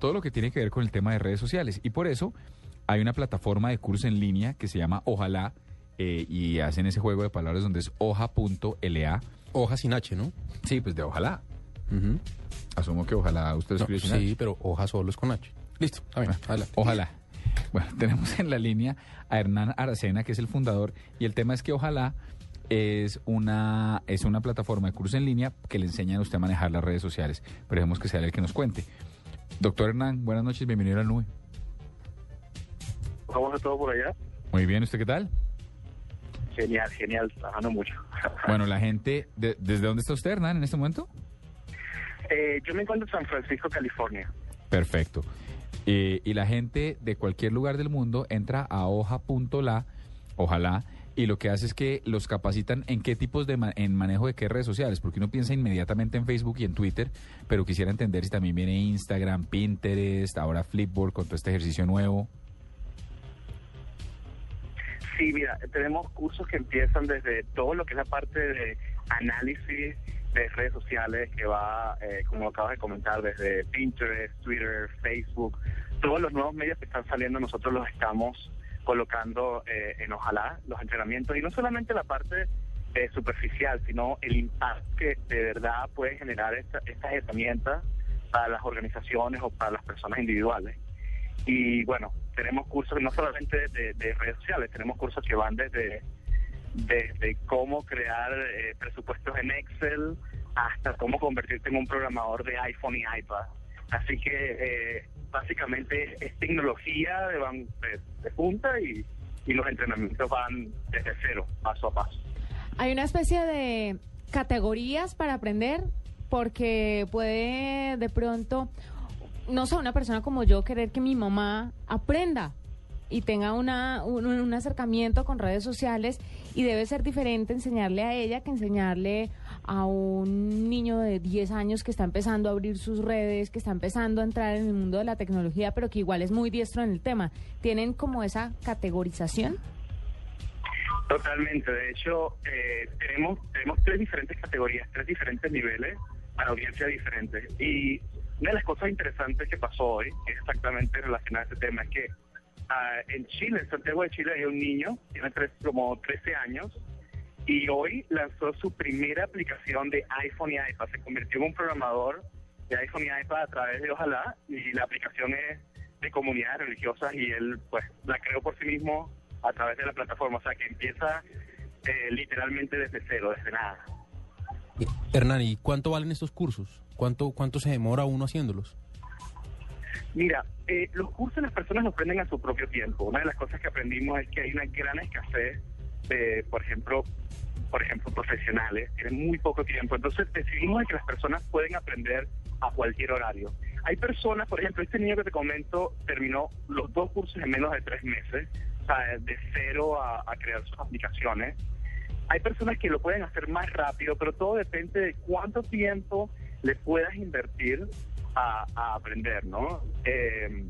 todo lo que tiene que ver con el tema de redes sociales. Y por eso hay una plataforma de cursos en línea que se llama Ojalá eh, y hacen ese juego de palabras donde es hoja.la. Hoja sin H, ¿no? Sí, pues de Ojalá. Asumo que Ojalá usted No, H. sí, pero hoja solo es con H. Listo, está bien, adelante. Ojalá. Bueno, tenemos en la línea a Hernán Aracena, que es el fundador, y el tema es que Ojalá es una, es una plataforma de cursos en línea que le enseñan a usted a manejar las redes sociales. Pero dejemos que sea el que nos cuente. Doctor Hernán, buenas noches, bienvenido a la nube. ¿Cómo está todo por allá? Muy bien, ¿usted qué tal? Genial, genial, trabajando mucho. Bueno, la gente, de- ¿desde dónde está usted, Hernán, en este momento? Eh, yo me encuentro en San Francisco, California. Perfecto. Eh, y la gente de cualquier lugar del mundo entra a hoja.la, ojalá, y lo que hace es que los capacitan en qué tipos de en manejo de qué redes sociales, porque uno piensa inmediatamente en Facebook y en Twitter, pero quisiera entender si también viene Instagram, Pinterest, ahora Flipboard con todo este ejercicio nuevo. Sí, mira, tenemos cursos que empiezan desde todo lo que es la parte de análisis de redes sociales, que va, eh, como acabas de comentar, desde Pinterest, Twitter, Facebook, todos los nuevos medios que están saliendo, nosotros los estamos colocando eh, en Ojalá, los entrenamientos, y no solamente la parte superficial, sino el impacto que de verdad puede generar esta- estas herramientas para las organizaciones o para las personas individuales. Y bueno, tenemos cursos no solamente de, de redes sociales, tenemos cursos que van desde, desde cómo crear eh, presupuestos en Excel hasta cómo convertirte en un programador de iPhone y iPad. Así que eh, básicamente es tecnología de, punta y, y los entrenamientos van desde cero, paso a paso. Hay una especie de categorías para aprender porque puede de pronto, no sé, una persona como yo querer que mi mamá aprenda y tenga una, un, acercamiento con redes sociales y debe ser diferente enseñarle a ella que enseñarle a un niño de 10 años que está empezando a abrir sus redes, que está empezando a entrar en el mundo de la tecnología, pero que igual es muy diestro en el tema. ¿Tienen como esa categorización? Totalmente. De hecho, eh, tenemos tenemos tres diferentes categorías, tres diferentes niveles para audiencias diferentes. Y una de las cosas interesantes que pasó hoy, que es exactamente relacionada a este tema, es que ah, en Chile, en Santiago de Chile, hay un niño, tiene tres, como 13 años, y hoy lanzó su primera aplicación de iPhone y iPad. Se convirtió en un programador de iPhone y iPad a través de Ojalá, y la aplicación es de comunidades religiosas, y él pues la creó por sí mismo a través de la plataforma. O sea, que empieza eh, literalmente desde cero, desde nada. Hernán, ¿y cuánto valen estos cursos? ¿Cuánto, ¿Cuánto se demora uno haciéndolos? Mira, eh, los cursos las personas los aprenden a su propio tiempo. Una de las cosas que aprendimos es que hay una gran escasez de, por ejemplo, por ejemplo, profesionales, tienen muy poco tiempo. Entonces decidimos de que las personas pueden aprender a cualquier horario. Hay personas, por ejemplo, este niño que te comento terminó los dos cursos en menos de tres meses, o sea, de cero a, a crear sus aplicaciones. Hay personas que lo pueden hacer más rápido, pero todo depende de cuánto tiempo le puedas invertir a, aprender, ¿no? Eh,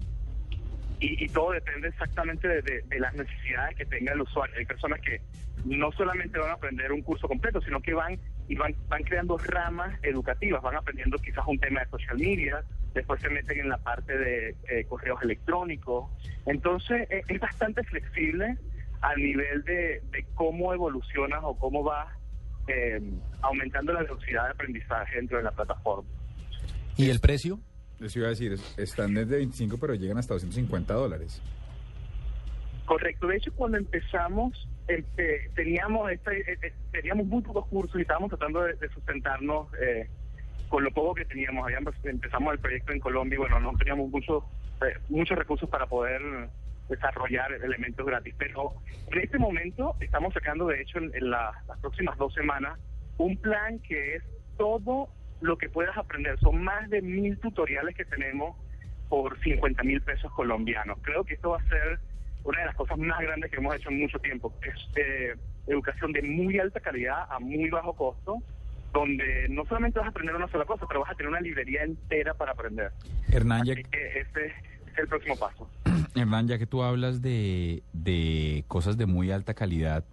y, todo depende exactamente de, las necesidades que tenga el usuario. Hay personas que no solamente van a aprender un curso completo, sino que van y van, van creando ramas educativas, van aprendiendo quizás un tema de social media, después se meten en la parte de eh, correos electrónicos. Entonces eh, es bastante flexible al nivel de, de cómo evolucionas o cómo vas eh, aumentando la velocidad de aprendizaje dentro de la plataforma. ¿Y el precio? Les iba a decir, es- están desde 25, pero llegan hasta 250 dólares. Correcto. De hecho, cuando empezamos, este, teníamos eh, eh, teníamos muy pocos cursos y estábamos tratando de, de sustentarnos eh, con lo poco que teníamos. Habíamos, empezamos el proyecto en Colombia y bueno, no teníamos muchos eh, muchos recursos para poder desarrollar elementos gratis. Pero en este momento estamos sacando, de hecho, en, en la- las próximas dos semanas, un plan que es todo lo que puedas aprender. Son más de mil tutoriales que tenemos por 50 mil pesos colombianos. Creo que esto va a ser una de las cosas más grandes que hemos hecho en mucho tiempo. Es eh, educación de muy alta calidad a muy bajo costo, donde no solamente vas a aprender una sola cosa, pero vas a tener una librería entera para aprender. Hernán, ya, que ese es el próximo paso. Hernán, ya que tú hablas de, de cosas de muy alta calidad,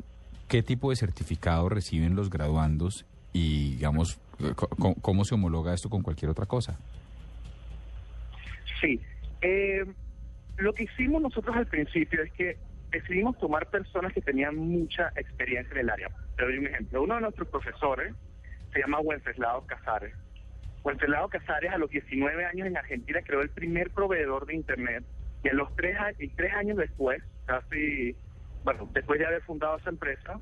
¿qué tipo de certificado reciben los graduandos y, digamos, cómo se homologa esto con cualquier otra cosa? Sí. Eh, lo que hicimos nosotros al principio es que decidimos tomar personas que tenían mucha experiencia en el área. Te doy un ejemplo. Uno de nuestros profesores se llama Wenceslao Casares. Wenceslao Casares a los 19 años en Argentina creó el primer proveedor de Internet y, a los tres, y tres años después, casi, bueno, después de haber fundado esa empresa,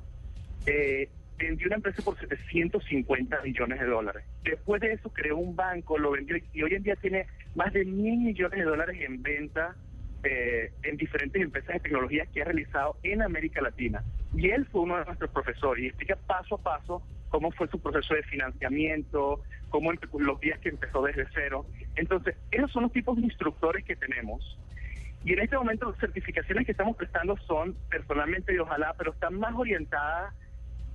eh, vendió una empresa por 750 millones de dólares. Después de eso creó un banco, lo vendió y hoy en día tiene más de mil millones de dólares en venta eh, en diferentes empresas de tecnología que ha realizado en América Latina. Y él fue uno de nuestros profesores y explica paso a paso cómo fue su proceso de financiamiento, cómo los días que empezó desde cero. Entonces, esos son los tipos de instructores que tenemos. Y en este momento las certificaciones que estamos prestando son personalmente de ojalá, pero están más orientadas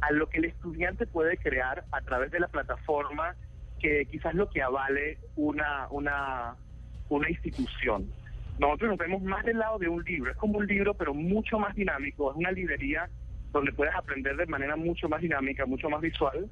a lo que el estudiante puede crear a través de la plataforma que quizás lo que avale una, una, una institución. Nosotros nos vemos más del lado de un libro, es como un libro pero mucho más dinámico, es una librería donde puedes aprender de manera mucho más dinámica, mucho más visual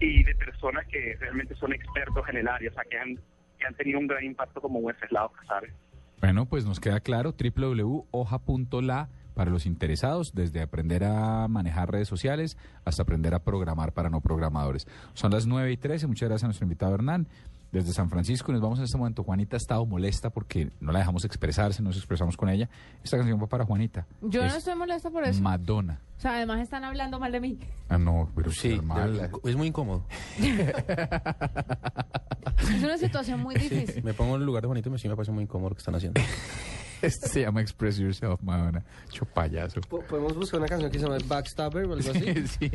y de personas que realmente son expertos en el área, o sea, que han, que han tenido un gran impacto como Wenceslao Casares. Bueno, pues nos queda claro, www.hoja.la para los interesados, desde aprender a manejar redes sociales hasta aprender a programar para no programadores. Son las 9 y 13, muchas gracias a nuestro invitado Hernán. Desde San Francisco nos vamos en este momento. Juanita ha estado molesta porque no la dejamos expresarse, nos expresamos con ella. Esta canción va para Juanita. Yo no Es estoy molesta por eso. Madonna. O sea, además están hablando mal de mí. Ah, no, pero Sí, es muy incómodo. Es una situación muy difícil. Me pongo en el lugar de Juanito y me, sí me parece muy incómodo lo que están haciendo. Este se llama Express Yourself, Madonna. Po- ¿Podemos buscar una canción que se llama Backstabber o algo así? sí.